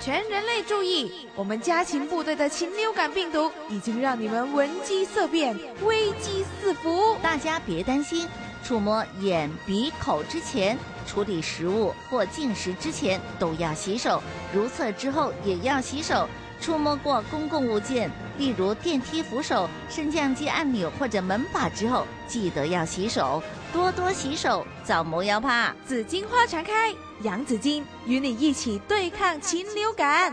全人类注意！我们家禽部队的禽流感病毒已经让你们闻鸡色变、危机四伏。大家别担心，触摸眼、鼻、口之前，处理食物或进食之前都要洗手，如厕之后也要洗手。触摸过公共物件，例如电梯扶手、升降机按钮或者门把之后，记得要洗手，多多洗手，早磨要怕。紫荆花常开，杨紫荆与你一起对抗禽流感。